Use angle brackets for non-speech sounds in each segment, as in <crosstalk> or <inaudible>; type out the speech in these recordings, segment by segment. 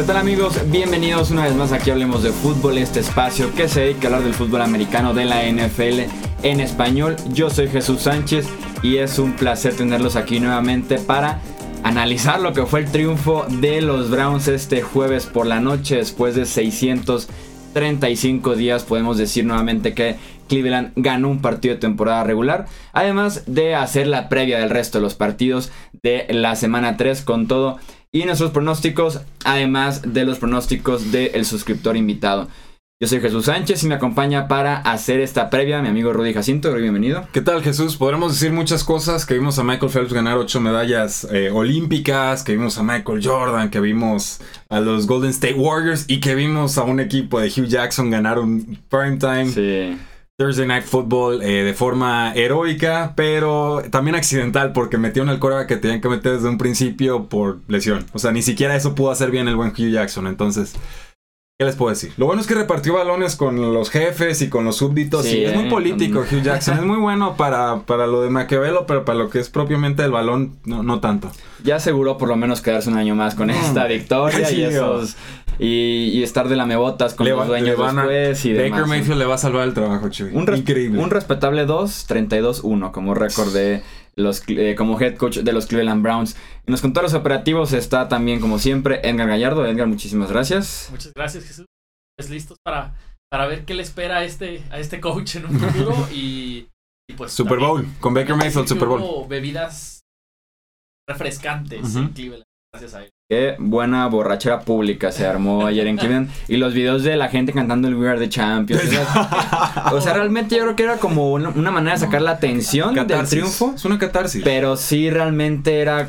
¿Qué tal amigos? Bienvenidos una vez más aquí Hablemos de Fútbol, este espacio que se dedica a hablar del fútbol americano de la NFL en español. Yo soy Jesús Sánchez y es un placer tenerlos aquí nuevamente para analizar lo que fue el triunfo de los Browns este jueves por la noche después de 635 días. Podemos decir nuevamente que Cleveland ganó un partido de temporada regular, además de hacer la previa del resto de los partidos de la semana 3 con todo y nuestros pronósticos, además de los pronósticos del suscriptor invitado. Yo soy Jesús Sánchez y me acompaña para hacer esta previa mi amigo Rudy Jacinto. Rudy, bienvenido. ¿Qué tal Jesús? Podremos decir muchas cosas, que vimos a Michael Phelps ganar ocho medallas eh, olímpicas, que vimos a Michael Jordan, que vimos a los Golden State Warriors y que vimos a un equipo de Hugh Jackson ganar un primetime. Sí. Thursday Night Football eh, de forma heroica, pero también accidental porque metieron el coreback que tenían que meter desde un principio por lesión. O sea, ni siquiera eso pudo hacer bien el buen Hugh Jackson. Entonces, ¿qué les puedo decir? Lo bueno es que repartió balones con los jefes y con los súbditos. Sí, y es muy eh, político Hugh Jackson. es muy bueno para, para lo de Maquiavelo, pero para lo que es propiamente el balón, no, no tanto. Ya aseguró por lo menos quedarse un año más con esta victoria <laughs> Sí, y esos. Y, y estar de lamebotas con Le los dueños van a- después y Baker demás. Mayfield le va a salvar el trabajo, Chuy. Un, Increíble. un respetable 2, 32-1 como récord de los eh, como head coach de los Cleveland Browns. En los controles operativos está también como siempre Edgar Gallardo. Edgar, muchísimas gracias. Muchas gracias, Jesús. Pues listos para, para ver qué le espera a este, a este coach en un futuro <laughs> y, y pues Super también- Bowl, con Baker Mayfield, Super Bowl. bebidas refrescantes en Cleveland, gracias a él. Qué buena borrachera pública se armó ayer en Cleveland. Y los videos de la gente cantando el We Are the Champions. O sea, realmente yo creo que era como una, una manera de sacar la atención del Catarsis. triunfo. Es una catarsis. Pero sí realmente era,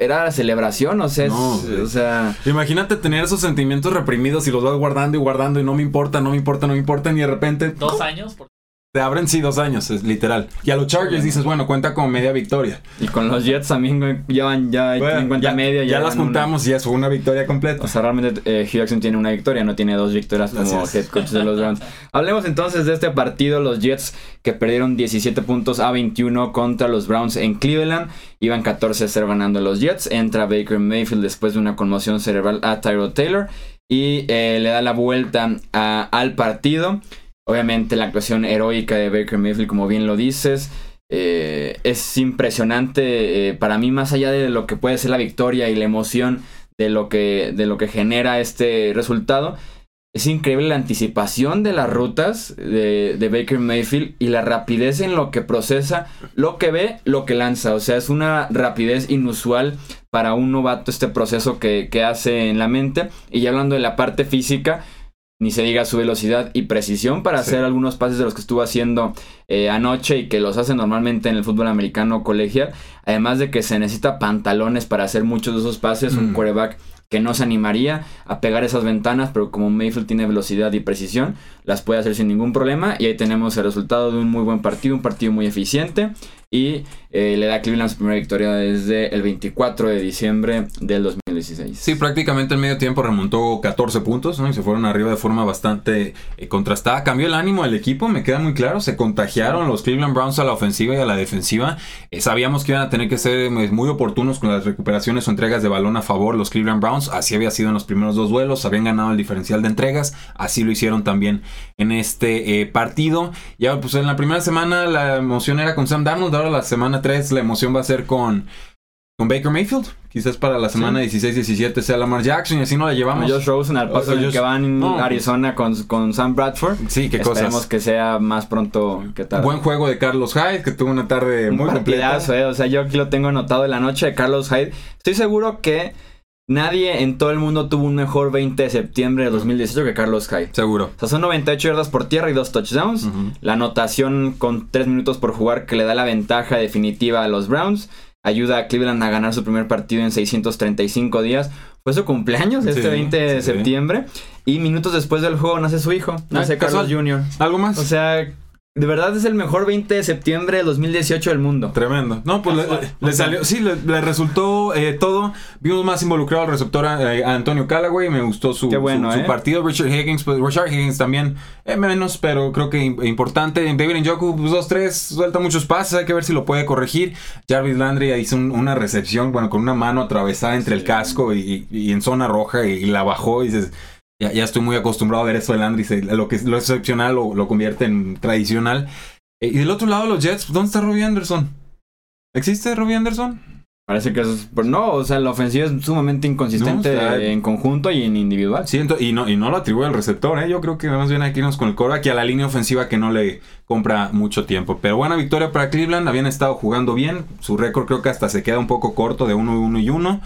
era la celebración. O sea, No, o sea Imagínate tener esos sentimientos reprimidos y los vas guardando y guardando y no me importa, no me importa, no me importa y de repente Dos años, por- te abren sí dos años, es literal. Y a los Chargers dices, bueno, cuenta como media victoria. Y con los Jets también llevan ya Bueno, en cuenta ya, media. ya las llevan una. juntamos y eso, una victoria completa. O sea, realmente eh, Hugh Jackson tiene una victoria, no tiene dos victorias como head coach de los Browns. Hablemos entonces de este partido, los Jets que perdieron 17 puntos a 21 contra los Browns en Cleveland. Iban 14-0 ganando los Jets. Entra Baker Mayfield después de una conmoción cerebral a Tyrod Taylor y eh, le da la vuelta a- al partido. Obviamente la actuación heroica de Baker Mayfield, como bien lo dices, eh, es impresionante eh, para mí, más allá de lo que puede ser la victoria y la emoción de lo que, de lo que genera este resultado. Es increíble la anticipación de las rutas de, de Baker Mayfield y la rapidez en lo que procesa, lo que ve, lo que lanza. O sea, es una rapidez inusual para un novato este proceso que, que hace en la mente. Y ya hablando de la parte física, ni se diga su velocidad y precisión para Sí. hacer algunos pases de los que estuvo haciendo eh, anoche y que los hace normalmente en el fútbol americano colegial. Además de que se necesita pantalones para hacer muchos de esos pases, un Mm. quarterback que no se animaría a pegar esas ventanas, pero como Mayfield tiene velocidad y precisión, las puede hacer sin ningún problema. Y ahí tenemos el resultado de un muy buen partido, un partido muy eficiente. Y eh, le da a Cleveland su primera victoria desde el 24 de diciembre del 2016. Sí, prácticamente en medio tiempo remontó 14 puntos, ¿no? Y se fueron arriba de forma bastante eh, contrastada. Cambió el ánimo del equipo, me queda muy claro. Se contagiaron los Cleveland Browns a la ofensiva y a la defensiva. Eh, sabíamos que iban a tener que ser eh, muy oportunos con las recuperaciones o entregas de balón a favor los Cleveland Browns. Así había sido en los primeros dos duelos. Habían ganado el diferencial de entregas. Así lo hicieron también en este eh, partido. Ya, pues en la primera semana la emoción era con Sam Darnold. Ahora la semana 3 la emoción va a ser con con Baker Mayfield. Quizás para la semana 16-17 sea Lamar Jackson y así no la llevamos. Josh Rosen al paso O sea, en el Josh- que van en no. Arizona con, con Sam Bradford. Sí, qué Esperemos cosas. que sea más pronto que tarde. Buen juego de Carlos Hyde, que tuvo una tarde Un muy completa. eh. O sea, yo aquí lo tengo anotado de la noche de Carlos Hyde. Estoy seguro que nadie en todo el mundo tuvo un mejor 20 de septiembre de 2018 que Carlos Hyde. Seguro. O sea, son 98 yardas por tierra y dos touchdowns. La anotación con 3 minutos por jugar que le da la ventaja definitiva a los Browns. Ayuda a Cleveland a ganar su primer partido en 635 días. Fue su cumpleaños este Sí, 20 de sí, sí. septiembre. Y minutos después del juego nace su hijo. Nace casual. Carlos Jr. ¿Algo más? O sea, de verdad es el mejor 20 de septiembre de 2018 del mundo. Tremendo. No, pues le, le salió, sí, le, le resultó eh, todo. Vimos más involucrado al receptor eh, a Antonio Callaway. Me gustó su, Qué bueno, su, su ¿eh? partido. Richard Higgins, pues Richard Higgins también eh, menos, pero creo que im- importante. David Njoku, pues 2-3, suelta muchos pases. Hay que ver si lo puede corregir. Jarvis Landry hizo un- una recepción, bueno, con una mano atravesada entre el casco y, y en zona roja y, la bajó y dices. Ya, ya estoy muy acostumbrado a ver eso de Landry. Lo que es lo excepcional lo, lo convierte en tradicional. Eh, y del otro lado, los Jets, ¿dónde está Robbie Anderson? ¿Existe Robbie Anderson? Parece que es. Pero no, o sea, la ofensiva es sumamente inconsistente No, o sea, en conjunto y en individual. Siento, y no, y no lo atribuye al receptor, ¿eh? Yo creo que más bien hay que irnos con el coreback y a la línea ofensiva que no le compra mucho tiempo. Pero buena victoria para Cleveland, habían estado jugando bien. Su récord creo que hasta se queda un poco corto de 1-1 y 1.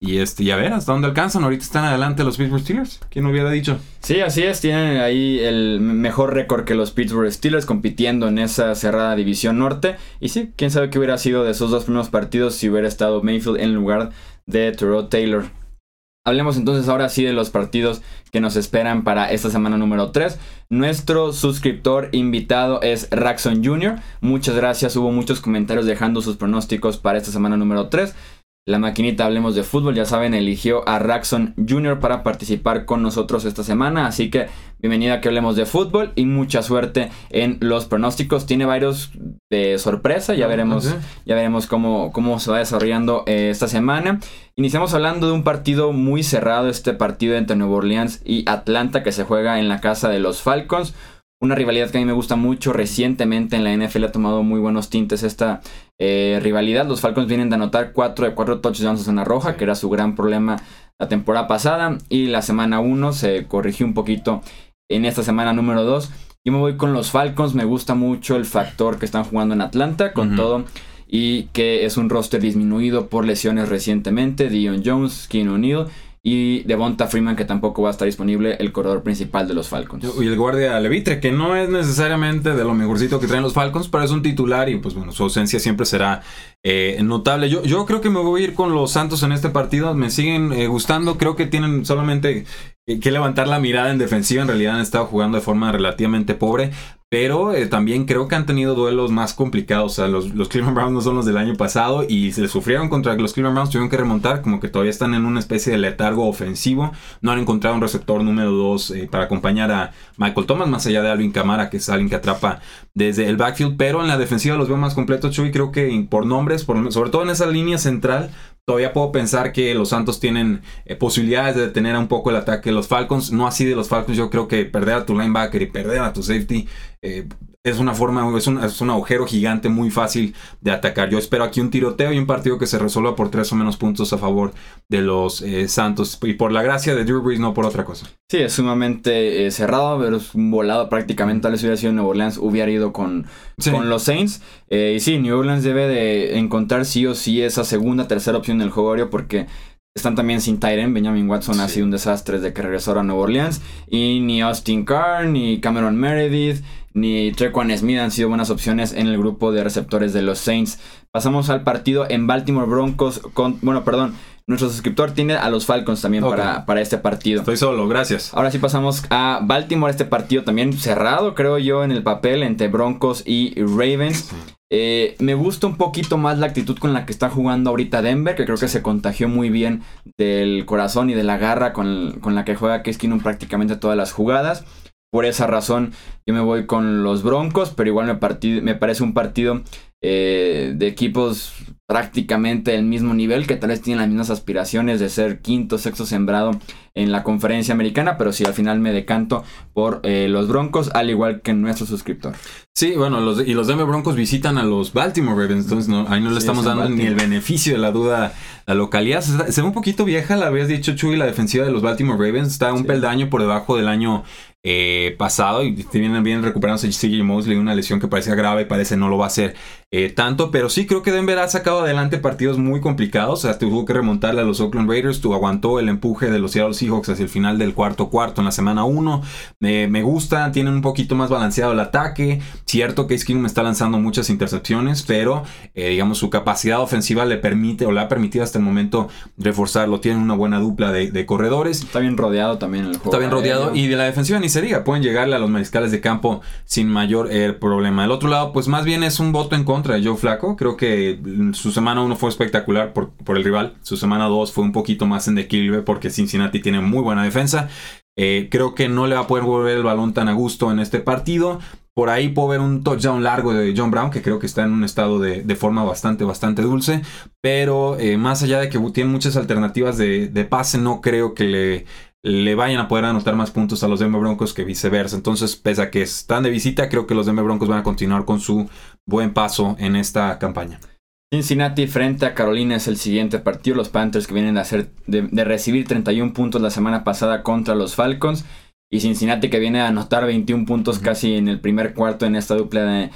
Y este, y a ver hasta dónde alcanzan. Ahorita están adelante los Pittsburgh Steelers. ¿Quién hubiera dicho? Sí, así es. Tienen ahí el mejor récord que los Pittsburgh Steelers compitiendo en esa cerrada división norte. Y sí, quién sabe qué hubiera sido de esos dos primeros partidos si hubiera estado Mayfield en lugar de Terrell Taylor. Hablemos entonces ahora sí de los partidos que nos esperan para esta semana número 3. Nuestro suscriptor invitado es Raxon Jr. Muchas gracias, hubo muchos comentarios dejando sus pronósticos para esta semana número 3. La maquinita Hablemos de Fútbol, ya saben, eligió a Raxon Jr. para participar con nosotros esta semana. Así que bienvenida a que hablemos de fútbol y mucha suerte en los pronósticos. Tiene varios de sorpresa, ya veremos, Sí. ya veremos cómo, cómo se va desarrollando eh, esta semana. Iniciamos hablando de un partido muy cerrado, este partido entre Nueva Orleans y Atlanta que se juega en la casa de los Falcons. Una rivalidad que a mí me gusta mucho. Recientemente en la NFL ha tomado muy buenos tintes esta eh, rivalidad. Los Falcons vienen de anotar 4 de 4 touchdowns a zona roja, que era su gran problema la temporada pasada. Y la semana 1 se corrigió un poquito en esta semana número 2. Yo me voy con los Falcons. Me gusta mucho el factor que están jugando en Atlanta, con todo. Y que es un roster disminuido por lesiones recientemente. Dion Jones, Keen O'Neill y Devonta Freeman, que tampoco va a estar disponible, el corredor principal de los Falcons. Y el guardia Levitre, que no es necesariamente de lo mejorcito que traen los Falcons, pero es un titular y pues bueno, su ausencia siempre será eh, notable. Yo, yo creo que me voy a ir con los Santos en este partido, me siguen eh, gustando, creo que tienen solamente eh, que levantar la mirada en defensiva, en realidad han estado jugando de forma relativamente pobre. Pero eh, también creo que han tenido duelos más complicados. O sea, los, los Cleveland Browns no son los del año pasado y se sufrieron contra los Cleveland Browns. Tuvieron que remontar, como que todavía están en una especie de letargo ofensivo. No han encontrado un receptor número 2 para acompañar a Michael Thomas, más allá de Alvin Kamara, que es alguien que atrapa desde el backfield. Pero en la defensiva los veo más completos, Chuy. Creo que por nombres, por- sobre todo en esa línea central, Todavía puedo pensar que los Santos tienen eh, posibilidades de detener un poco el ataque de los Falcons. No así de los Falcons. Yo creo que perder a tu linebacker y perder a tu safety eh, es una forma, es un, es un agujero gigante muy fácil de atacar. Yo espero aquí un tiroteo y un partido que se resuelva por tres o menos puntos a favor de los eh, Santos. Y por la gracia de Drew Brees, no por otra cosa. Sí, es sumamente eh, cerrado, pero es un volado prácticamente. Tal vez hubiera sido Nueva Orleans, hubiera ido con, Sí. con los Saints. Eh, y sí, New Orleans debe de encontrar sí o sí esa segunda, tercera opción del juego aéreo porque están también sin Tyren. Benjamin Watson ha sido un desastre desde que regresó a Nueva Orleans. Y ni Austin Carr, ni Cameron Meredith, ni Trequan Smith han sido buenas opciones en el grupo de receptores de los Saints. Pasamos al partido en Baltimore Broncos con... Bueno, perdón. Nuestro suscriptor tiene a los Falcons también para, para este partido. Estoy solo, gracias. Ahora sí pasamos a Baltimore, este partido también cerrado, creo yo, en el papel entre Broncos y Ravens. Eh, me gusta un poquito más la actitud con la que está jugando ahorita Denver, que creo que se contagió muy bien del corazón y de la garra con, con la que juega Case Keenum prácticamente todas las jugadas. Por esa razón yo me voy con los Broncos, pero igual me, partid- me parece un partido eh, de equipos prácticamente del mismo nivel, que tal vez tienen las mismas aspiraciones de ser quinto, sexto sembrado en la conferencia americana, pero sí al final me decanto por eh, los Broncos, al igual que nuestro suscriptor. Sí, bueno, los, y los Denver Broncos visitan a los Baltimore Ravens, entonces no, ahí no le Sí, estamos es dando ni el beneficio de la duda. La localidad se, se ve un poquito vieja, la habías dicho Chuy, la defensiva de los Baltimore Ravens está un Sí. peldaño por debajo del año eh, pasado y vienen bien recuperándose CJ Mosley, una lesión que parecía grave, parece no lo va a hacer eh, tanto, pero sí creo que Denver ha sacado adelante partidos muy complicados, o sea, tuvo que remontarle a los Oakland Raiders, tu aguantó el empuje de los Seattle Seahawks hacia el final del cuarto cuarto en la semana 1, me, me gusta, tienen un poquito más balanceado el ataque, cierto que Keenum está lanzando muchas intercepciones, pero eh, digamos su capacidad ofensiva le permite o le ha permitido hasta el momento reforzarlo, tienen una buena dupla de, de corredores. Está bien rodeado también el juego. Está bien rodeado. Y de la defensiva ni ni se diga, pueden llegarle a los mariscales de campo sin mayor eh, problema. El otro lado, pues más bien es un voto en contra de Joe Flaco. Creo que su semana 1 fue espectacular por, por el rival. Su semana 2 fue un poquito más en declive porque Cincinnati tiene muy buena defensa. Eh, creo que no le va a poder volver el balón tan a gusto en este partido. Por ahí puedo ver un touchdown largo de John Brown, que creo que está en un estado de, forma bastante, bastante dulce. Pero eh, más allá de que tiene muchas alternativas de, pase, no creo que le, le vayan a poder anotar más puntos a los Denver Broncos que viceversa. Entonces, pese a que están de visita, creo que los Denver Broncos van a continuar con su buen paso en esta campaña. Cincinnati frente a Carolina es el siguiente partido. Los Panthers que vienen de, hacer, de, de recibir 31 puntos la semana pasada contra los Falcons. Y Cincinnati que viene a anotar 21 puntos casi en el primer cuarto en esta dupla de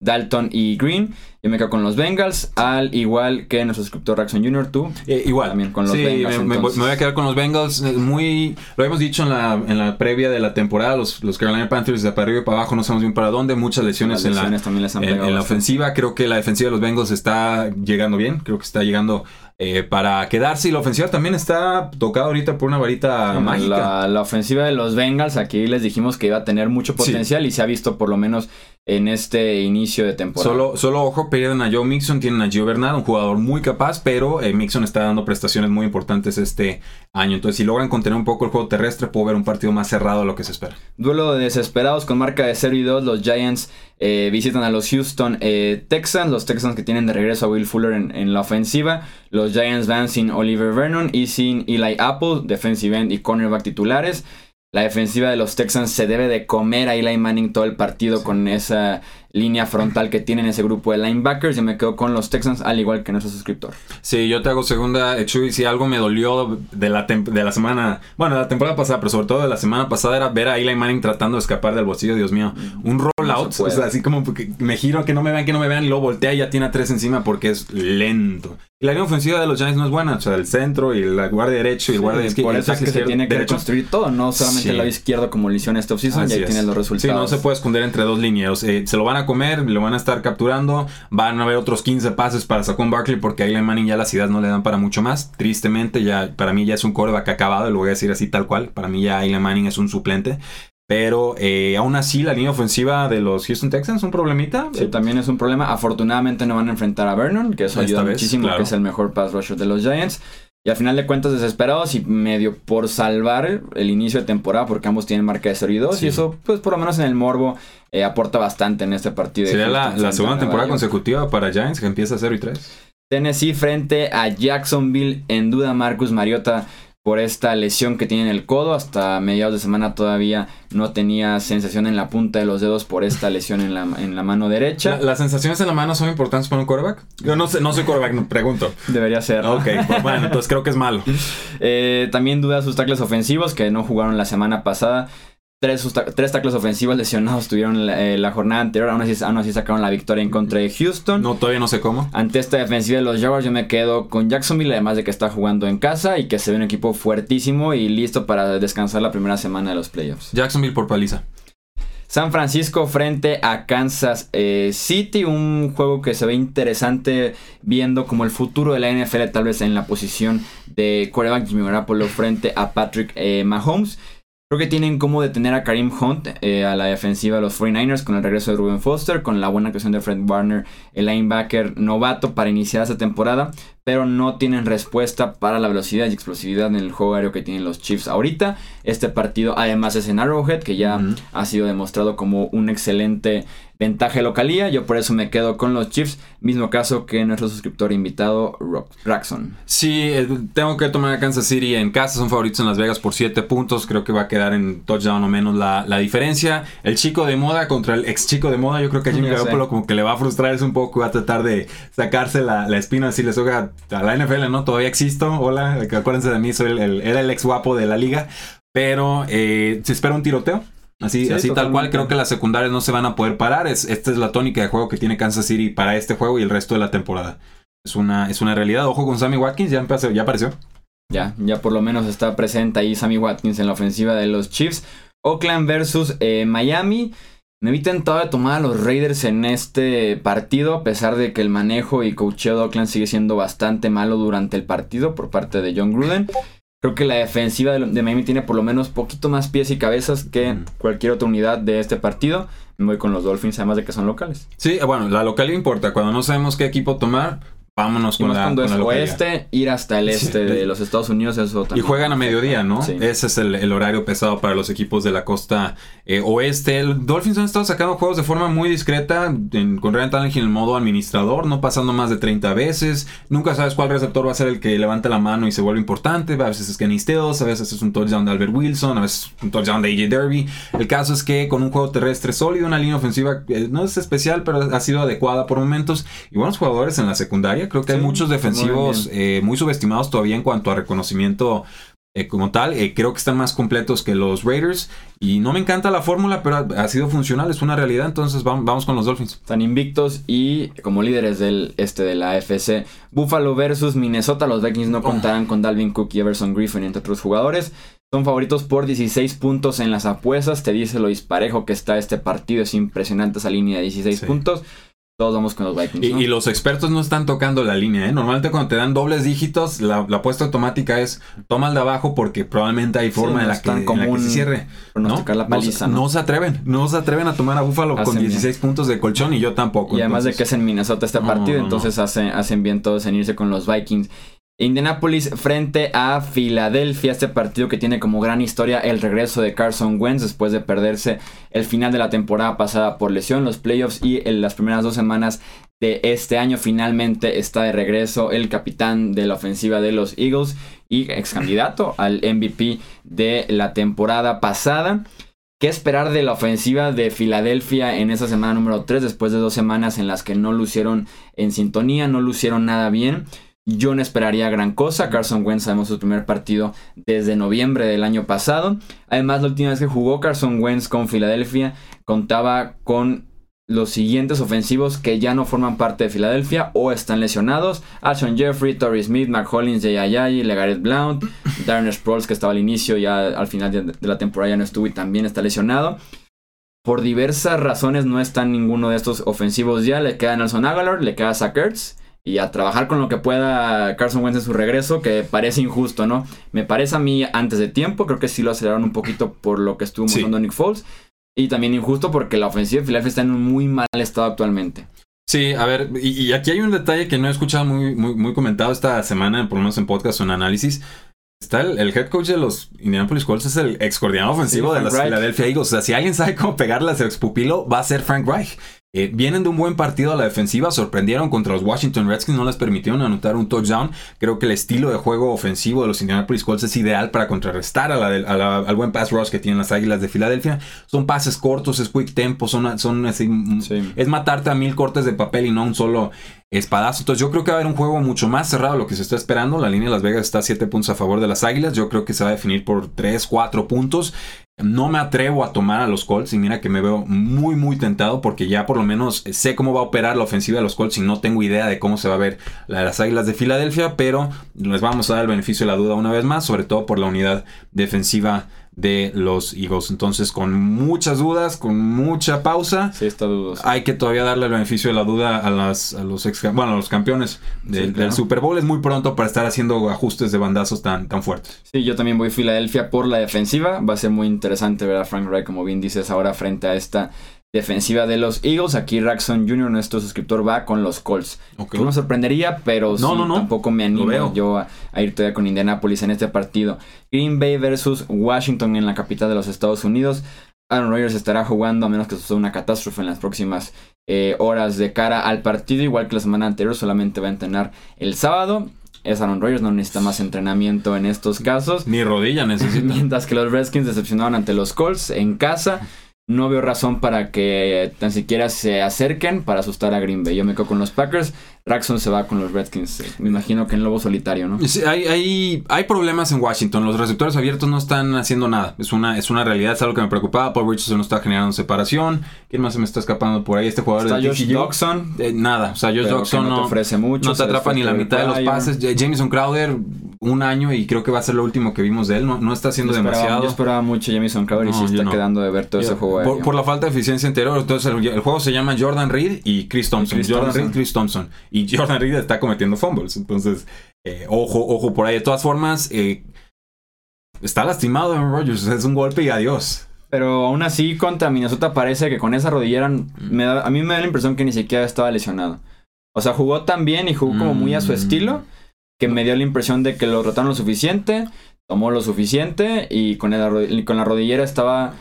Dalton y Green. Yo me quedo con los Bengals, al igual que nuestro suscriptor Raxon Jr., tú. Eh, igual. También con los Bengals. Me, me, voy a quedar con los Bengals. Eh, muy. Lo hemos dicho en la, en la previa de la temporada. Los, los Carolina Panthers de para arriba y para abajo no sabemos bien para dónde. Muchas lesiones, en, la, en la ofensiva. Creo que la defensiva de los Bengals está llegando bien. Creo que está llegando eh, para quedarse. Y la ofensiva también está tocada ahorita por una varita mágica. La, ofensiva de los Bengals, aquí les dijimos que iba a tener mucho potencial y se ha visto por lo menos en este inicio de temporada. Solo, solo ojo, pierden a Joe Mixon, tienen a Gio Bernard, un jugador muy capaz, pero eh, Mixon está dando prestaciones muy importantes este año. Entonces, si logran contener un poco el juego terrestre, puedo ver un partido más cerrado a lo que se espera. Duelo de desesperados con marca de 0 y 2. Los Giants eh, visitan a los Houston eh, Texans. Los Texans que tienen de regreso a Will Fuller en, la ofensiva. Los Giants van sin Oliver Vernon y sin Eli Apple, defensive end y cornerback titulares. La defensiva de los Texans se debe de comer a Eli Manning todo el partido con esa línea frontal que tienen ese grupo de linebackers. Y me quedo con los Texans, al igual que nuestro suscriptor. Sí, yo te hago segunda, Chuy. Si algo me dolió de la, de la semana, bueno, de la temporada pasada, pero sobre todo de la semana pasada, era ver a Eli Manning tratando de escapar del bolsillo. Dios mío, un rollout, o sea, así como me giro, que no me vean, que no me vean, y luego voltea y ya tiene a tres encima porque es lento. Y la línea ofensiva de los Giants no es buena, o sea, el centro y la guardia derecho y el guardia izquierdo. Por eso es que se tiene que reconstruir todo, no solamente el lado izquierdo como lesión este offseason, y ahí tienen los resultados. Sí, no se puede esconder entre dos líneas. Eh, se lo van a comer, lo van a estar capturando. Van a haber otros 15 pases para Saquon Barkley porque a Eli Manning ya las ideas no le dan para mucho más. Tristemente, ya para mí ya es un coreback acabado, lo voy a decir así tal cual. Para mí ya Eli Manning es un suplente. Pero eh, aún así, la línea ofensiva de los Houston Texans es un problemita. Sí, también es un problema. Afortunadamente no van a enfrentar a Vernon, que eso ayuda muchísimo, que es el mejor pass rusher de los Giants. Y al final de cuentas desesperados y medio por salvar el inicio de temporada porque ambos tienen marca de 0 y 2 y eso pues por lo menos en el morbo eh, aporta bastante en este partido. Sería la, segunda temporada consecutiva para Giants que empieza a 0 y 3. Tennessee frente a Jacksonville en duda Marcus Mariota por esta lesión que tiene en el codo. Hasta mediados de semana todavía no tenía sensación en la punta de los dedos por esta lesión en la, en la mano derecha. ¿Las sensaciones en la mano son importantes para un quarterback? Yo no sé, no soy quarterback, no, pregunto. Debería ser. Ok, pues bueno, entonces creo que es malo. <laughs> Eh, también duda sus tackles ofensivos que no jugaron la semana pasada. Tres, tres tackles ofensivos lesionados tuvieron la, eh, jornada anterior. Aún así, aún así, sacaron la victoria en contra de Houston. No, todavía no sé cómo. Ante esta defensiva de los Jaguars, yo me quedo con Jacksonville. Además de que está jugando en casa y que se ve un equipo fuertísimo y listo para descansar la primera semana de los playoffs. Jacksonville por paliza. San Francisco frente a Kansas eh, City, un juego que se ve interesante viendo como el futuro de la NFL tal vez en la posición de quarterback Jimmy Garoppolo frente a Patrick eh, Mahomes. Creo que tienen cómo detener a Karim Hunt eh, a la defensiva de los 49ers con el regreso de Ruben Foster, con la buena actuación de Fred Warner, el linebacker novato para iniciar esta temporada, pero no tienen respuesta para la velocidad y explosividad en el juego aéreo que tienen los Chiefs ahorita. Este partido además es en Arrowhead, que ya ha sido demostrado como un excelente ventaja localía. Yo por eso me quedo con los Chiefs. Mismo caso que nuestro suscriptor invitado, Raxon. Sí, eh, tengo que tomar a Kansas City en casa. Son favoritos en Las Vegas por 7 puntos. Creo que va a quedar en touchdown o menos la, diferencia. El chico de moda contra el ex chico de moda. Yo creo que a Jimmy Garoppolo como que le va a frustrar un poco. Va a tratar de sacarse la, la espina. Si le soga a la NFL, ¿no? Todavía existo. Hola, acuérdense de mí. Soy el, era el ex guapo de la liga. Pero eh, se espera un tiroteo. Así, así tal cual, creo que las secundarias no se van a poder parar. Es, esta es la tónica de juego que tiene Kansas City para este juego y el resto de la temporada. Es una, es una realidad. Ojo con Sammy Watkins, ya, empezó, ya apareció. Ya, ya por lo menos está presente ahí Sammy Watkins en la ofensiva de los Chiefs. Oakland versus eh, Miami. Me vi tentado de tomar a los Raiders en este partido, a pesar de que el manejo y coacheo de Oakland sigue siendo bastante malo durante el partido por parte de John Gruden. Creo que la defensiva de, Miami tiene por lo menos poquito más pies y cabezas que cualquier otra unidad de este partido. Me voy con los Dolphins, además de que son locales. Sí, bueno, la localidad importa. Cuando no sabemos qué equipo tomar, vámonos Y con la, cuando con es la oeste, ir hasta el Sí. este de los Estados Unidos, eso Y también. juegan a mediodía, ¿no? Sí. Ese es el, el horario pesado para los equipos de la costa eh, oeste. El Dolphins han estado sacando juegos de forma muy discreta, en- con Ryan Tannehill en el modo administrador, no pasando más de 30 veces. Nunca sabes cuál receptor va a ser el que levanta la mano y se vuelve importante. A veces es Kenny Stills, a veces es un touchdown de Albert Wilson, a veces un touchdown de AJ Derby. El caso es que con un juego terrestre sólido, una línea ofensiva eh, no es especial, pero ha sido adecuada por momentos. Y buenos jugadores en la secundaria. Creo que hay muchos defensivos muy eh, muy subestimados todavía en cuanto a reconocimiento eh, como tal. Eh, creo que están más completos que los Raiders. Y no me encanta la fórmula, pero ha, ha sido funcional, es una realidad. Entonces vamos, vamos con los Dolphins. Están invictos y como líderes del este de la AFC. Buffalo versus Minnesota. Los Vikings no contarán con Dalvin Cook y Everson Griffin, entre otros jugadores. Son favoritos por 16 puntos en las apuestas. Te dice lo disparejo que está este partido. Es impresionante esa línea de 16 Sí. puntos. Todos vamos con los Vikings. Y, ¿no? y los expertos no están tocando la línea. ¿eh? Normalmente cuando te dan dobles dígitos, la, la apuesta automática es toma el de abajo porque probablemente hay forma no en, la que, tan en la que común se cierre. ¿no? la paliza, no, se atreven, no se atreven a tomar a Búfalo con Hacen bien. 16 puntos de colchón y yo tampoco. Y además de que es en Minnesota este partido, entonces hacen, hacen bien todos en irse con los Vikings. Indianapolis frente a Filadelfia, este partido que tiene como gran historia el regreso de Carson Wentz después de perderse el final de la temporada pasada por lesión, los playoffs y en las primeras dos semanas de este año finalmente está de regreso el capitán de la ofensiva de los Eagles y ex candidato al MVP de la temporada pasada. ¿Qué esperar de la ofensiva de Filadelfia en esa semana número 3 después de dos semanas en las que no lucieron en sintonía, no lucieron nada bien? Yo no esperaría gran cosa. Carson Wentz sabemos su primer partido desde noviembre del año pasado. Además, la última vez que jugó Carson Wentz con Filadelfia contaba con los siguientes ofensivos que ya no forman parte de Filadelfia o están lesionados. Alshon Jeffrey, Torrey Smith, Mark Hollins, Jay Ayayi, Legarrette Blount, <laughs> Darren Sproles que estaba al inicio ya al final de, de la temporada ya no estuvo y también está lesionado. Por diversas razones no están ninguno de estos ofensivos ya. Le queda Nelson Aguilar, le queda Zach Ertz. Y a trabajar con lo que pueda Carson Wentz en su regreso, que parece injusto, ¿no? Me parece a mí antes de tiempo, creo que sí lo aceleraron un poquito por lo que estuvo Sí. mostrando Nick Foles. Y también injusto porque la ofensiva de Philadelphia está en un muy mal estado actualmente. Sí, a ver, y, y aquí hay un detalle que no he escuchado muy, muy, muy comentado esta semana, por lo menos en podcast o en análisis. Está el, el head coach de los Indianapolis Colts, es el ex coordinador ofensivo Sí, de los Reich. Philadelphia Eagles. O sea, si alguien sabe cómo pegarle a su ex pupilo, va a ser Frank Reich. Eh, vienen de un buen partido a la defensiva, sorprendieron contra los Washington Redskins, no les permitieron anotar un touchdown. Creo que el estilo de juego ofensivo de los Indianapolis Colts es ideal para contrarrestar a la a al buen pass rush que tienen las Águilas de Filadelfia. Son pases cortos, es quick tempo, son, son así, Sí. es matarte a mil cortes de papel y no un solo espadazo. Entonces yo creo que va a haber un juego mucho más cerrado de lo que se está esperando. La línea de Las Vegas está a 7 puntos a favor de las Águilas. Yo creo que se va a definir por 3, 4 puntos. No me atrevo a tomar a los Colts y mira que me veo muy muy tentado porque ya por lo menos sé cómo va a operar la ofensiva de los Colts y no tengo idea de cómo se va a ver la de las Águilas de Filadelfia, pero les vamos a dar el beneficio de la duda una vez más, sobre todo por la unidad defensiva de los Eagles. Entonces con muchas dudas, con mucha pausa, Sí, está dudoso. hay que todavía darle el beneficio de la duda a, las, a los ex, bueno, a los campeones del, Sí, claro. del Super Bowl. Es muy pronto para estar haciendo ajustes de bandazos tan, tan fuertes. Sí, yo también voy a Filadelfia por la defensiva. Va a ser muy interesante ver a Frank Reich, como bien dices, ahora frente a esta defensiva de los Eagles. Aquí Raxon Jr., nuestro suscriptor, va con los Colts. No me sorprendería, pero No, sí, no, no. tampoco me animo yo a, a ir todavía con Indianapolis en este partido. Green Bay versus Washington en la capital de los Estados Unidos. Aaron Rodgers estará jugando a menos que suceda una catástrofe en las próximas eh, horas de cara al partido, igual que la semana anterior, solamente va a entrenar el sábado. Es Aaron Rodgers, no necesita más entrenamiento en estos casos. Ni rodilla necesita. <laughs> Mientras que los Redskins decepcionaron ante los Colts en casa. No veo razón para que tan siquiera se acerquen para asustar a Green Bay. Yo me quedo con los Packers. Raxon se va con los Redskins. eh, Me imagino que en lobo solitario, ¿no? Sí, hay, hay, hay problemas en Washington. Los receptores abiertos no están haciendo nada. Es una, es una realidad, es algo que me preocupaba. Paul Richardson no está generando separación. ¿Quién más se me está escapando por ahí? Este jugador Está de Josh. Eh, nada, o sea, Josh no, no, te ofrece mucho. no te se atrapa ni la mitad de los pases. Ja- Jameson Crowder, un año y creo que va a ser lo último que vimos de él. No, no está haciendo Yo esperaba, demasiado. yo esperaba mucho Jamison Crowder y No, yo está quedando de ver todo ese juego. por, por la falta de eficiencia interior, entonces el, el juego se llama Jordan Reed y Chris Thompson. Chris Jordan Thompson. Reed, Chris Thompson. Y Jordan Reed está cometiendo fumbles. Entonces, eh, ojo, ojo por ahí. De todas formas, eh, está lastimado Aaron Rodgers, es un golpe y adiós. Pero aún así, contra Minnesota parece que con esa rodillera, Mm. me da- a mí me da la impresión que ni siquiera estaba lesionado. O sea, jugó tan bien y jugó como muy a su Mm. estilo, que me dio la impresión de que lo rotaron lo suficiente, tomó lo suficiente y con, el y con la rodillera estaba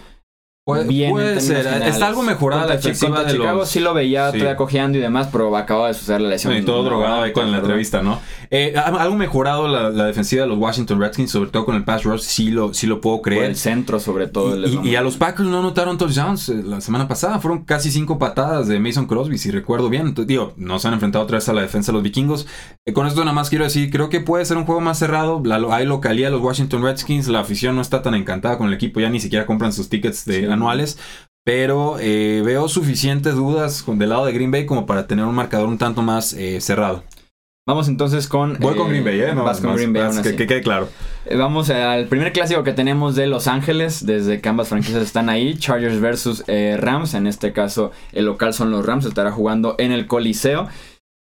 Puede, bien. ser, generales. está algo mejorada la Contra defensiva de Chicago los... sí lo veía Sí. todavía cojeando y demás, pero acaba de suceder la lesión. Y todo No, drogado ahí con la ¿verdad? entrevista, ¿no? Eh, algo mejorado la, la defensiva de los Washington Redskins, sobre todo con el pass rush, sí lo, sí lo puedo Por creer. el centro, sobre todo. Y, va y- y a los Packers no anotaron touchdowns eh, la semana pasada. Fueron casi cinco patadas de Mason Crosby, si recuerdo bien. Entonces, digo, no se han enfrentado otra vez a la defensa de los vikingos. Eh, con esto nada más quiero decir, creo que puede ser un juego más cerrado. La, hay localía los Washington Redskins. La afición no está tan encantada con el equipo. Ya ni siquiera compran sus tickets de Sí. Anuales. Pero eh, veo suficientes dudas con, del lado de Green Bay como para tener un marcador un tanto más eh, cerrado. Vamos entonces con. Voy con eh, Green Bay, ¿eh? No, vas con más- Green Bay, más que, que quede claro. Vamos al primer clásico que tenemos de Los Ángeles, desde que ambas franquicias están ahí, Chargers versus Rams, en este caso el local son los Rams, estará jugando en el Coliseo.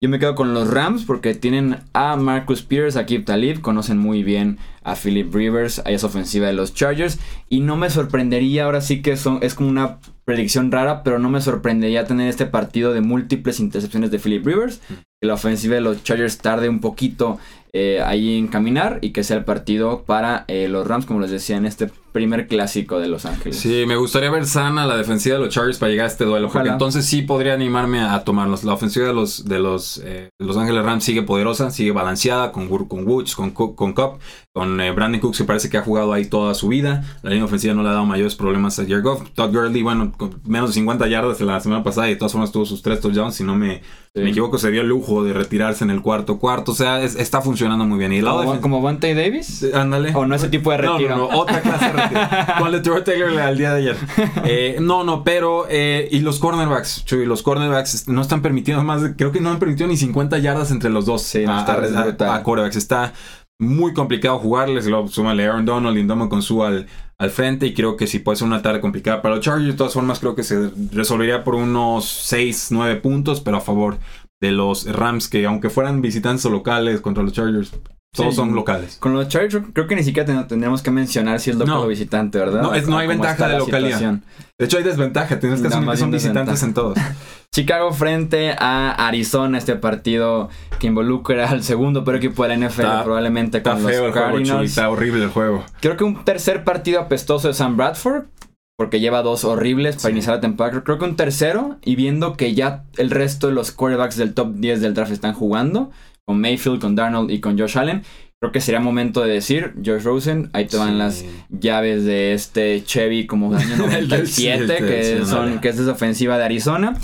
Yo me quedo con los Rams porque tienen a Marcus Peters, a Kip Talib, conocen muy bien a Philip Rivers, a esa ofensiva de los Chargers, y no me sorprendería, ahora sí que son, es como una predicción rara, pero no me sorprendería tener este partido de múltiples intercepciones de Philip Rivers, que la ofensiva de los Chargers tarde un poquito eh, ahí en caminar y que sea el partido para eh, los Rams, como les decía, en este primer clásico de Los Ángeles. Sí, me gustaría ver sana la defensiva de los Chargers para llegar a este duelo. Porque entonces sí podría animarme a tomarlos. La ofensiva de los, de los eh, Los Ángeles Rams sigue poderosa, sigue balanceada con, Gur- con Woods, con, con Cup, con eh, Brandon Cooks, que parece que ha jugado ahí toda su vida. La línea ofensiva no le ha dado mayores problemas a Jared Goff. Todd Gurley, bueno, con menos de 50 yardas la semana pasada y de todas formas tuvo sus tres touchdowns. Si no me, Sí. me equivoco, se dio el lujo de retirarse en el cuarto cuarto. O sea, es- está funcionando muy bien. Y ¿Como, como Vontae Davis? Ándale. ¿O no ese tipo de retiro? No, no, otra clase de retiro. <laughs> Con el Trevor Taylor al día de ayer. <laughs> Eh, no, no, pero. eh, y los cornerbacks, Chuy, los cornerbacks no están permitiendo más. creo que no han permitido ni 50 yardas entre los dos. Sí, a, está a- a quarterbacks. Está muy complicado jugarles. Luego súmale Aaron Donald y Ndomo con su al, al frente. Y creo que sí puede ser una tarde complicada para los Chargers. De todas formas, creo que se resolvería por unos 6, 9 puntos, pero a favor de los Rams, que aunque fueran visitantes locales contra los Chargers, todos Sí. son locales. Con los Chargers creo que ni siquiera ten- tendríamos que mencionar si es local No. o visitante, ¿verdad? No, es- no hay ventaja de localidad. situación. De hecho, hay desventaja. Tienes que asumir que son visitantes en todos. <laughs> Chicago frente a Arizona, este partido que involucra al segundo peor equipo de la NFL, Está- probablemente Está con feo el los juego, Chuy. Cardinals. Está horrible el juego. Creo que un tercer partido apestoso de Sam Bradford, porque lleva dos horribles para Sí. iniciar la temporada. Creo que un tercero, y viendo que ya el resto de los quarterbacks del top 10 del draft están jugando, con Mayfield, con Darnold y con Josh Allen, creo que sería momento de decir, Josh Rosen, ahí te van Sí. las llaves de este Chevy como del año El <laughs> del 97, siete, que, son, que es esa ofensiva de Arizona.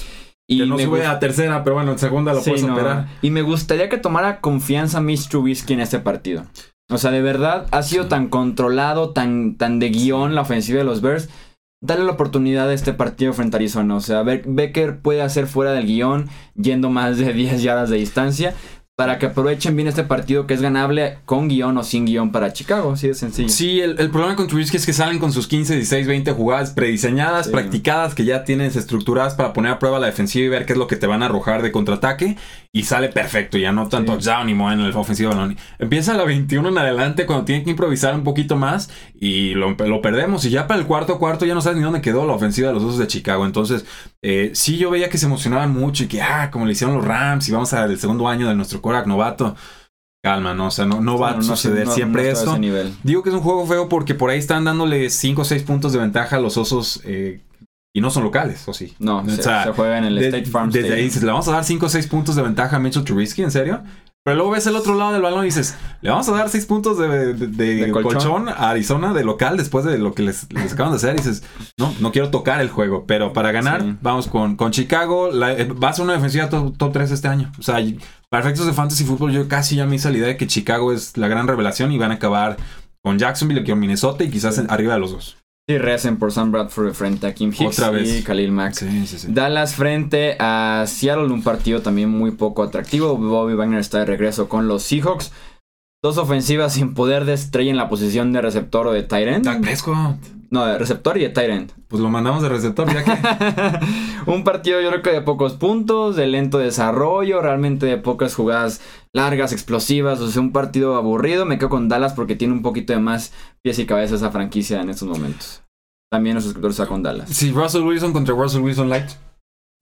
Y que no me sube a tercera, pero bueno, en segunda lo Sí, puedes no. operar. Y me gustaría que tomara confianza Mitch Trubisky en este partido. O sea, de verdad, ha sido Sí. tan controlado, tan, tan de guion la ofensiva de los Bears. Dale la oportunidad a este partido frente a Arizona. O sea, Be- Becker puede hacer fuera del guion, yendo más de <laughs> 10 yardas de distancia, para que aprovechen bien este partido que es ganable con guion o sin guion para Chicago. Así de sencillo. Sí, el, el problema con Trubisky es que salen con sus 15, 16, 20 jugadas prediseñadas, Sí. practicadas, que ya tienes estructuradas para poner a prueba la defensiva y ver qué es lo que te van a arrojar de contraataque. Y sale perfecto, ya no tanto Sí. touchdown ni mueven el ofensivo balón. Empieza a la 21 en adelante cuando tienen que improvisar un poquito más y lo, lo perdemos. Y ya para el cuarto cuarto ya no sabes ni dónde quedó la ofensiva de los Osos de Chicago. Entonces, eh, sí, yo veía que se emocionaban mucho y que, ah, como le hicieron los Rams y vamos al segundo año de nuestro coreback novato. Calma, no, o sea, no, no va a suceder no- siempre no esto. Digo que es un juego feo porque por ahí están dándole 5 o 6 puntos de ventaja a los osos eh, y no son locales, ¿o sí? No, O se, sea, se juega en el De- State Farm desde ahí Stadium. dices, le vamos a dar 5 o 6 puntos de ventaja a Mitchell Trubisky, ¿en serio? Pero luego ves el otro lado del balón y dices, le vamos a dar 6 puntos de, de- de De colchón. colchón. a Arizona de local después de lo que les, les acaban de hacer. Y dices, no, no quiero tocar el juego, pero para ganar, Sí. vamos con, con Chicago. La- eh, va a ser una defensiva top, top 3 este año. O sea, para efectos de fantasy fútbol, yo casi ya me hice la idea de que Chicago es la gran revelación y van a acabar con Jacksonville y con Minnesota y quizás Sí. en- arriba de los dos. Sí, recen por Sam Bradford frente a Kim Hicks Otra vez. y Khalil Mack. Sí, sí, sí. Dallas frente a Seattle, un partido también muy poco atractivo. Bobby Wagner está de regreso con los Seahawks. Dos ofensivas sin poder de estrella en la posición de receptor o de tight end. Dak Prescott. No, de receptor y de tight end. Pues lo mandamos de receptor, ya que. <laughs> un partido yo creo que de pocos puntos, de lento desarrollo, realmente de pocas jugadas largas, explosivas, o sea, un partido aburrido. Me quedo con Dallas porque tiene un poquito de más pies y cabeza esa franquicia en estos momentos. También los suscriptores está con Dallas. Sí, Russell Wilson contra Russell Wilson Light.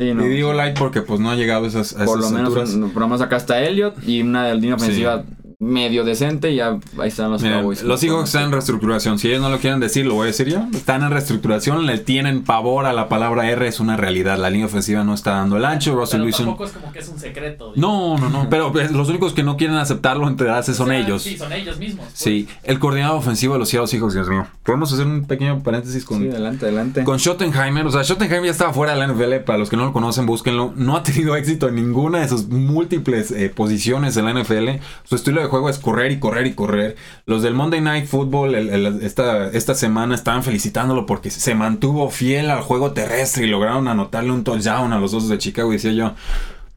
Sí, no. Y digo light porque pues no ha llegado a esas, a por lo menos, por lo menos acá está Elliot y una línea ofensiva medio decente y ya ahí están los Miren, Cowboys. los Seahawks están en reestructuración. Si ellos no lo quieren decir, lo voy a decir yo. Están en reestructuración, le tienen pavor a la palabra R, es una realidad. La línea ofensiva no está dando el ancho. Russell Pero Wilson. tampoco es como que es un secreto. No, no, no. Pero pues, los únicos que no quieren aceptarlo, enterarse, son O sea, ellos. Sí, son ellos mismos. pues. Sí, el coordinador ofensivo de los Seattle Seahawks, Dios mío. Podemos hacer un pequeño paréntesis con, Sí, adelante, adelante. con Schottenheimer. O sea, Schottenheimer ya estaba fuera de la NFL. Para los que no lo conocen, búsquenlo. No ha tenido <laughs> éxito en ninguna de sus múltiples eh, posiciones en la NFL. Su estilo de juego es correr y correr y correr. Los del Monday Night Football esta, esta semana estaban felicitándolo porque se mantuvo fiel al juego terrestre y lograron anotarle un touchdown a los Osos de Chicago. Y decía yo,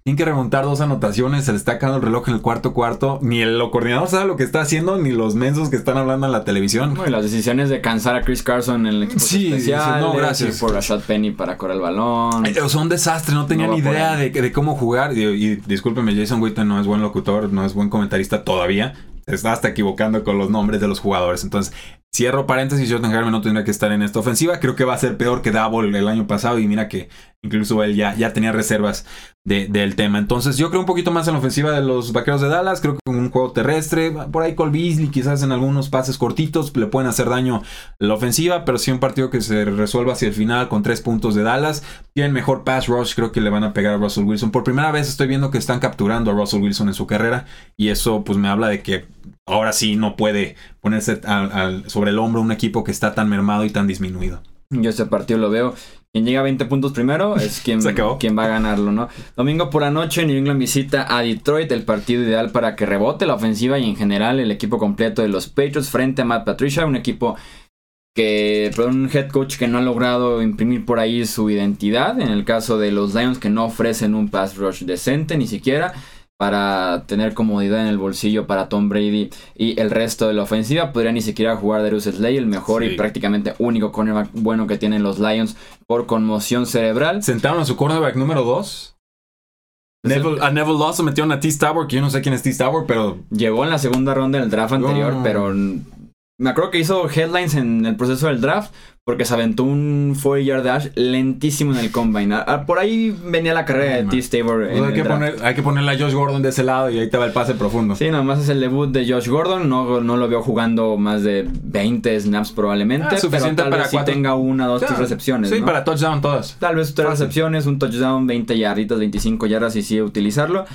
tienen que remontar dos anotaciones, se le está acabando el reloj en el cuarto cuarto. Ni el coordinador sabe lo que está haciendo, ni los mensos que están hablando en la televisión. Bueno, y las decisiones de cansar a Chris Carson en el equipo Sí, especial. sí, no, gracias. por Rashad Penny para correr el balón. Eh, Son un desastre, no tenía No idea de, de cómo jugar. Y, y discúlpeme, Jason Witten no es buen locutor, no es buen comentarista todavía. Está hasta equivocando con los nombres de los jugadores. Entonces, cierro paréntesis, Schottenheimer no tendría que estar en esta ofensiva. Creo que va a ser peor que Double el año pasado. Y mira que incluso él ya, ya tenía reservas de- del tema. Entonces, yo creo un poquito más en la ofensiva de los vaqueros de Dallas. Creo que con un juego terrestre, por ahí Cole Beasley, quizás en algunos pases cortitos, le pueden hacer daño la ofensiva. Pero sí un partido que se resuelva hacia el final con tres puntos de Dallas. Tienen mejor pass rush, creo que le van a pegar a Russell Wilson. Por primera vez estoy viendo que están capturando a Russell Wilson en su carrera. Y eso pues me habla de que ahora sí no puede ponerse al- al- sobre el hombro un equipo que está tan mermado y tan disminuido. Yo este partido lo veo. Quien llega a 20 puntos primero es <laughs> quien va a ganarlo, ¿no? Domingo por la noche, New England visita a Detroit, el partido ideal para que rebote la ofensiva y en general el equipo completo de los Patriots frente a Matt Patricia, un equipo que, perdón, un head coach que no ha logrado imprimir por ahí su identidad. En el caso de los Lions que no ofrecen un pass rush decente ni siquiera para tener comodidad en el bolsillo para Tom Brady y el resto de la ofensiva. Podría ni siquiera jugar Darius Slay, el mejor Sí. y prácticamente único cornerback bueno que tienen los Lions por conmoción cerebral. Sentaron a su cornerback número 2. Neville, a Neville Lawson metieron a T. Stabor, que yo no sé quién es T. Stabor, pero Llegó en la segunda ronda del draft anterior, Oh. pero me acuerdo que hizo headlines en el proceso del draft porque se aventó un 4 yard dash lentísimo en el combine. Ah, ah, Por ahí venía la carrera de T. pues, hay, que draft. poner, hay que ponerle a Josh Gordon de ese lado y ahí te va el pase profundo. Sí, nomás es el debut de Josh Gordon. No, no lo veo jugando más de 20 snaps probablemente. Ah, suficiente pero tal para vez sí cuatro. tenga una, dos, tres Claro. recepciones. Sí, ¿no? para touchdown todas. Tal vez tres Fácil. recepciones, un touchdown, 20 yarditas, 25 yardas y sí utilizarlo.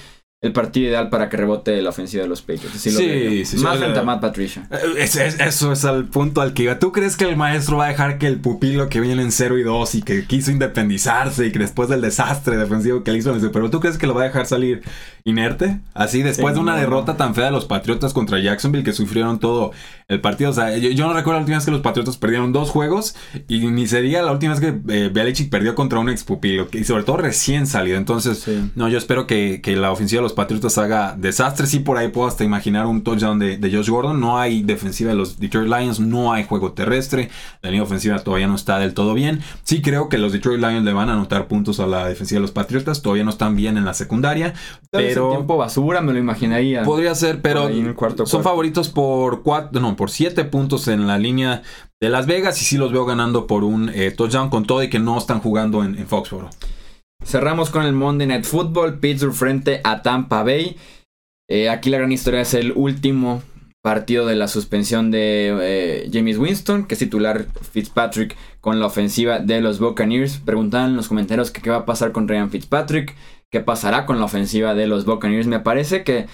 El partido ideal para que rebote la ofensiva de los Patriots. Así Sí, sí, sí. Más frente a Matt Patricia. Eh, es- es- eso es al punto al que iba. ¿Tú crees que el maestro va a dejar que el pupilo que viene en 0 y 2 y que quiso independizarse y que después del desastre defensivo que le hizo en el Super Bowl, ¿tú crees que lo va a dejar salir inerte? Así, después Sí, de una no, derrota no. tan fea de los Patriotas contra Jacksonville que sufrieron todo el partido. O sea, yo, yo no recuerdo la última vez que los Patriotas perdieron dos juegos y ni sería la última vez que eh, Belichick perdió contra un ex pupilo y sobre todo recién salido. Entonces, Sí. no, yo espero que, que la ofensiva de los Patriotas haga desastre. Sí, por ahí puedo hasta imaginar un touchdown de, de Josh Gordon. No hay defensiva de los Detroit Lions, no hay juego terrestre. La línea ofensiva todavía no está del todo bien. Sí, creo que los Detroit Lions le van a anotar puntos a la defensiva de los Patriotas. Todavía no están bien en la secundaria. Pero tiempo basura, me lo imaginaría. podría ser, pero cuarto son favoritos por cuatro, no, por siete puntos en la línea de Las Vegas. Y sí los veo ganando por un eh, touchdown con todo y que no están jugando en, en Foxborough. Cerramos con el Monday Night Football, Pittsburgh frente a Tampa Bay. Eh, aquí la gran historia es el último partido de la suspensión de eh, James Winston, que es titular Fitzpatrick con la ofensiva de los Buccaneers. Preguntaban en los comentarios que qué va a pasar con Ryan Fitzpatrick, qué pasará con la ofensiva de los Buccaneers. Me parece que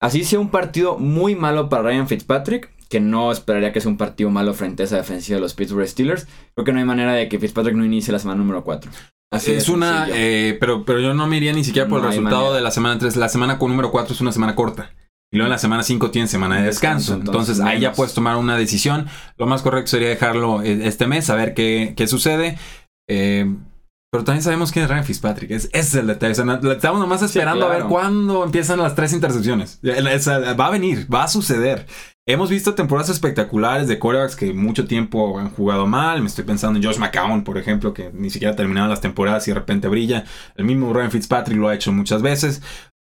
así sea un partido muy malo para Ryan Fitzpatrick, que no esperaría que sea un partido malo frente a esa defensiva de los Pittsburgh Steelers. Creo que no hay manera de que Fitzpatrick no inicie la semana número 4. Así es de una, eh, pero, pero yo no me iría ni siquiera por No el resultado manera. de la semana 3. La semana con número 4 es una semana corta. Y luego en la semana 5 tiene semana de descanso. Descanso, Entonces, entonces, ahí ya puedes tomar una decisión. Lo más correcto sería dejarlo eh, este mes, a ver qué, qué sucede. Eh, Pero también sabemos quién es Ryan Fitzpatrick. Es, ese es el detalle. O sea, no- estamos nomás esperando a ver cuándo empiezan las tres intercepciones. Va a venir, va a suceder. Hemos visto temporadas espectaculares de quarterbacks que mucho tiempo han jugado mal. Me estoy pensando en Josh McCown, por ejemplo, que ni siquiera terminaban las temporadas y de repente brilla. El mismo Ryan Fitzpatrick lo ha hecho muchas veces.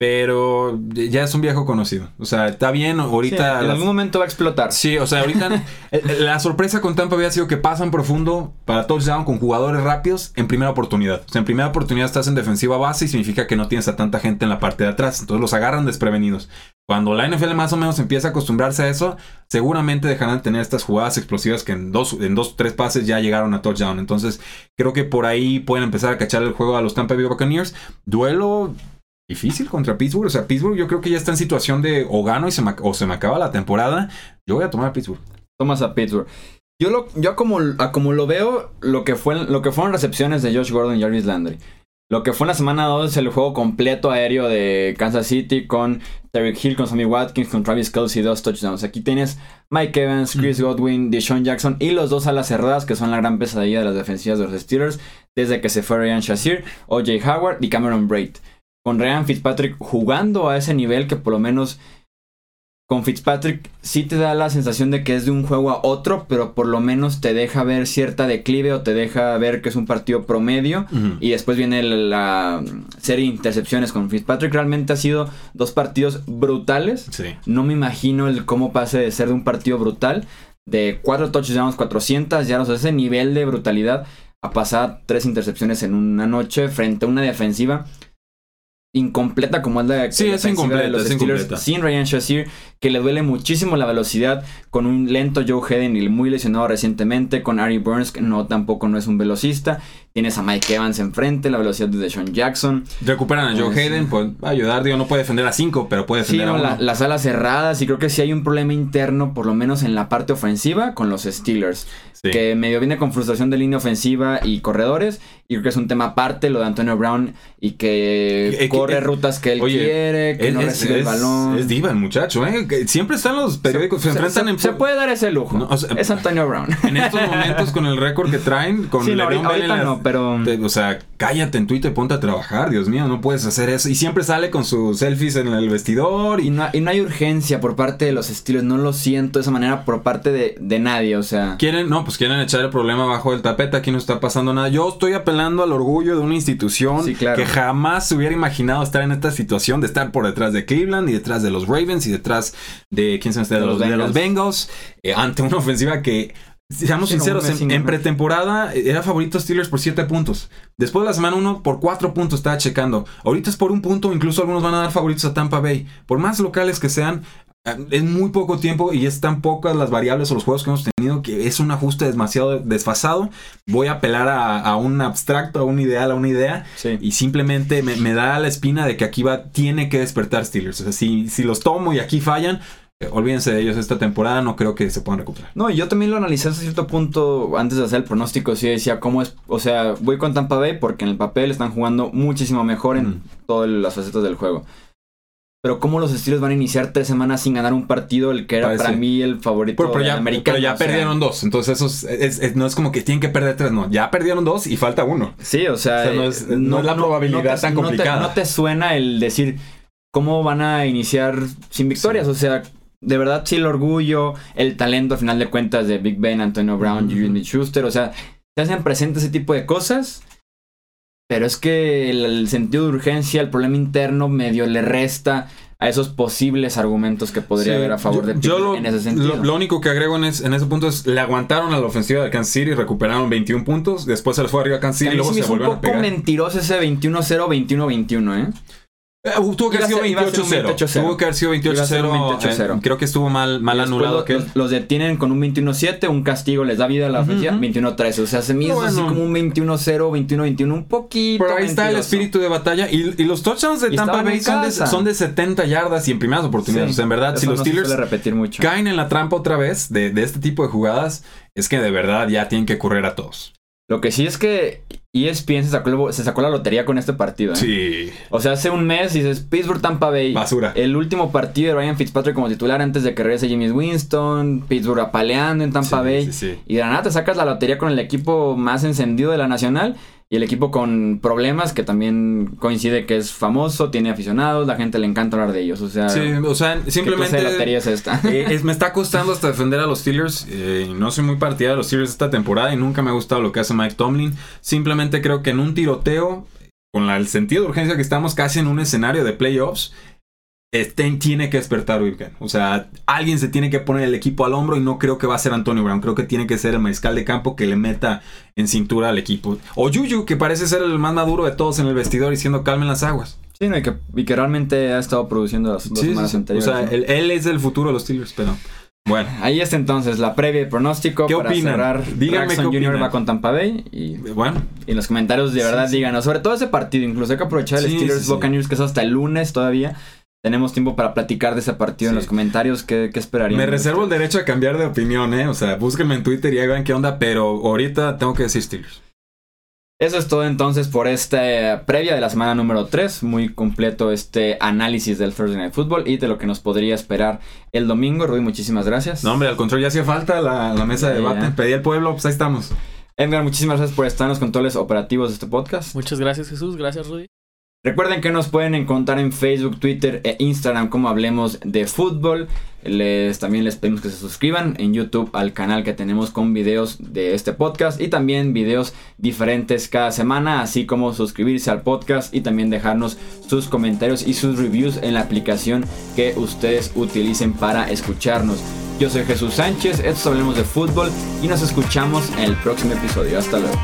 Pero ya es un viejo conocido. O sea, está bien. Sí, Ahorita en algún momento va a explotar. Sí, o sea, ahorita <laughs> la sorpresa con Tampa había sido que pasan profundo para touchdown con jugadores rápidos en primera oportunidad. O sea, en primera oportunidad estás en defensiva base y significa que no tienes a tanta gente en la parte de atrás. Entonces los agarran desprevenidos. Cuando la NFL más o menos empieza a acostumbrarse a eso, seguramente dejarán de tener estas jugadas explosivas que en dos, en dos, tres pases ya llegaron a touchdown. Entonces, creo que por ahí pueden empezar a cachar el juego a los Tampa Bay Buccaneers. Duelo difícil contra Pittsburgh. O sea, Pittsburgh yo creo que ya está en situación de o gano y se me, o se me acaba la temporada. Yo voy a tomar a Pittsburgh. Tomas a Pittsburgh. Yo, lo, yo como, a como lo veo, lo que, fue, lo que fueron recepciones de Josh Gordon y Jarvis Landry. Lo que fue en la semana 2 el juego completo aéreo de Kansas City con Derek Hill, con Sammy Watkins, con Travis Kelsey, dos touchdowns. Aquí tienes Mike Evans, Chris Godwin, Deshaun Jackson y los dos alas cerradas que son la gran pesadilla de las defensivas de los Steelers desde que se fue Ryan Shazier, OJ Howard y Cameron Braid. Con Ryan Fitzpatrick jugando a ese nivel que por lo menos con Fitzpatrick sí te da la sensación de que es de un juego a otro, pero por lo menos te deja ver cierta declive o te deja ver que es un partido promedio. Y después viene la serie de intercepciones con Fitzpatrick. Realmente ha sido dos partidos brutales. Sí. No me imagino el cómo pase de ser de un partido brutal, de cuatro touchdowns, 400 ya, o sea, ese nivel de brutalidad, a pasar tres intercepciones en una noche frente a una defensiva incompleta como es la Sí, es incompleta, de los es Steelers incompleta. sin Ryan Shazier, que le duele muchísimo la velocidad, con un lento Joe Hayden y muy lesionado recientemente, con Ari Burns, que no tampoco no es un velocista, tienes a Mike Evans enfrente, la velocidad de Deshaun Jackson, Recuperan a Joe Pues, Hayden, pues va a ayudar. Digo, no puede defender a 5, pero puede Sí, defender no, a la- uno. las alas cerradas y creo que sí hay un problema interno, por lo menos en la parte ofensiva, con los Steelers. Sí. Que medio viene con frustración de línea ofensiva y corredores. Y creo que es un tema aparte lo de Antonio Brown y que- corre eh, rutas que él oye, quiere, que Es, no es- recibe el balón. es diva el muchacho, ¿eh? Que siempre están los periódicos, se, enfrentan se, en... se puede dar ese lujo. No, o sea, es Antonio Brown. En estos momentos, con el récord que traen, con Sí, ahorita, Bell no, pero... O sea, cállate en Twitter, ponte a trabajar, Dios mío, no puedes hacer eso. Y siempre sale con sus selfies en el vestidor Y y... no, y no hay urgencia por parte de los Steelers. No lo siento de esa manera por parte de, de nadie. O sea... Quieren, no, pues quieren echar el problema bajo el tapete, aquí no está pasando nada. Yo estoy apelando al orgullo de una institución Sí, claro. que jamás se hubiera imaginado estar en esta situación de estar por detrás de Cleveland y detrás de los Ravens y detrás de, ¿quién se me está? De, De los, los de los Bengals. Eh, ante una ofensiva que, seamos Sí, sinceros, en, pretemporada eh, era favorito Steelers por 7 puntos. Después de la semana 1 por 4 puntos estaba checando. Ahorita es por un punto, incluso algunos van a dar favoritos a Tampa Bay. Por más locales que sean, es muy poco tiempo y es tan pocas las variables o los juegos que hemos tenido que es un ajuste demasiado desfasado. Voy a apelar a, a un abstracto, a un ideal, a una idea. Sí. Y simplemente me, me da la espina de que aquí va, tiene que despertar Steelers. O sea, si, si los tomo y aquí fallan, eh, olvídense de ellos esta temporada, no creo que se puedan recuperar. No, yo también lo analicé hasta cierto punto antes de hacer el pronóstico. Sí, decía cómo es. O sea, voy con Tampa Bay porque en el papel están jugando muchísimo mejor en todas las facetas del juego. Pero cómo los Steelers van a iniciar tres semanas sin ganar un partido, el que era Parece. para mí el favorito Pero, pero ya, americano. pero ya sea, perdieron dos. Entonces, eso es, es- es- no es como que tienen que perder tres, no. Ya perdieron dos y falta uno. Sí, o sea, O sea, no es- no es la probabilidad te- tan te- complicada. No te, suena el decir cómo van a iniciar sin victorias. O sea, de verdad sí el orgullo, el talento a final de cuentas de Big Ben, Antonio Brown, Ujú. Julian Schuster. O sea, se hacen presentes ese tipo de cosas. Pero es que el, el sentido de urgencia, el problema interno medio le resta a esos posibles argumentos que podría Sí, haber a favor yo- de yo lo, en ese sentido. Lo, lo único que agrego en, es- en ese punto es le aguantaron a la ofensiva de Kansas City, recuperaron 21 puntos, después se les fue arriba a Kansas City a y luego se me se hizo un volvieron a poco pegar. mentiroso ese 21-0, 21-21, ¿eh? Eh, tuvo que haber sido ser- iba a ser un 28-0. 28-0. Tuvo que haber sido Iba a ser un 28-0. 28-0. eh, creo que estuvo mal, mal anulado lo- aquel. los, los detienen con un 21-7, un castigo les da vida a la ofensiva, ujú. 21-13. O sea, se me hizo Bueno. así como un 21-0, 21-21, un poquito. Pero ahí está el mentiroso. espíritu de batalla. Y, y los touchdowns de Y Tampa Bay son de, son de 70 yardas y en primeras oportunidades. Sí, O sea, en verdad, si los no Steelers repetir mucho. caen en la trampa otra vez de, de este tipo de jugadas, es que de verdad ya tienen que correr a todos. Lo que sí es que ESPN se sacó, se sacó la lotería con este partido. ¿eh? Sí. O sea, hace un mes dices Pittsburgh Tampa Bay. Basura. El último partido de Ryan Fitzpatrick como titular antes de que regrese James Winston. Pittsburgh apaleando en Tampa Sí, Bay. sí, sí. Y de la nada te sacas la lotería con el equipo más encendido de la nacional. Y el equipo con problemas, que también coincide que es famoso, tiene aficionados, la gente le encanta hablar de ellos. O sea, Sí, o sea, ¿qué simplemente. de lotería es esta? Eh, es- me está costando hasta defender a los Steelers. eh, no soy muy partidario de los Steelers esta temporada y nunca me ha gustado lo que hace Mike Tomlin. Simplemente creo que en un tiroteo, con la- el sentido de urgencia que estamos casi en un escenario de playoffs, este, tiene que despertar Weekend. O sea, alguien se tiene que poner el equipo al hombro y no creo que va a ser Antonio Brown. Creo que tiene que ser el mariscal de campo que le meta en cintura al equipo. O Yuyu, que parece ser el más maduro de todos en el vestidor diciendo calmen las aguas. Sí, no, y, que, y que realmente ha estado produciendo las dos Sí, semanas sí. O anteriores. sea, ¿no? él, él es el futuro de los Steelers, pero bueno. Ahí está entonces la previa y pronóstico ¿Qué para opinan? cerrar. Díganme Braxton qué Jr. va con Tampa Bay y, Bueno, y en los comentarios de verdad sí. díganos, sobre todo ese partido, incluso hay que aprovechar el Sí, Steelers sí, sí. Buccaneers que es hasta el lunes todavía. Tenemos tiempo para platicar de ese partido en los comentarios. ¿Qué, qué esperarían? me reservo el derecho a cambiar de opinión, ¿eh? O sea, búsquenme en Twitter y ahí vean qué onda, pero ahorita tengo que decir Steelers. Eso es todo entonces por esta previa de la semana número 3. Muy completo este análisis del Thursday Night Football y de lo que nos podría esperar el domingo. Rui, muchísimas gracias. No, hombre, al contrario, ya hacía falta la, la mesa de debate. Pedí al pueblo, pues ahí estamos. Edgar, muchísimas gracias por estar en los controles operativos de este podcast. Muchas gracias, Jesús. Gracias, Rudy. Recuerden que nos pueden encontrar en Facebook, Twitter e Instagram como Hablemos de Fútbol. Les, también les pedimos que se suscriban en YouTube al canal que tenemos con videos de este podcast y también videos diferentes cada semana, así como suscribirse al podcast y también dejarnos sus comentarios y sus reviews en la aplicación que ustedes utilicen para escucharnos. Yo soy Jesús Sánchez, esto es Hablemos de Fútbol y nos escuchamos en el próximo episodio. Hasta luego.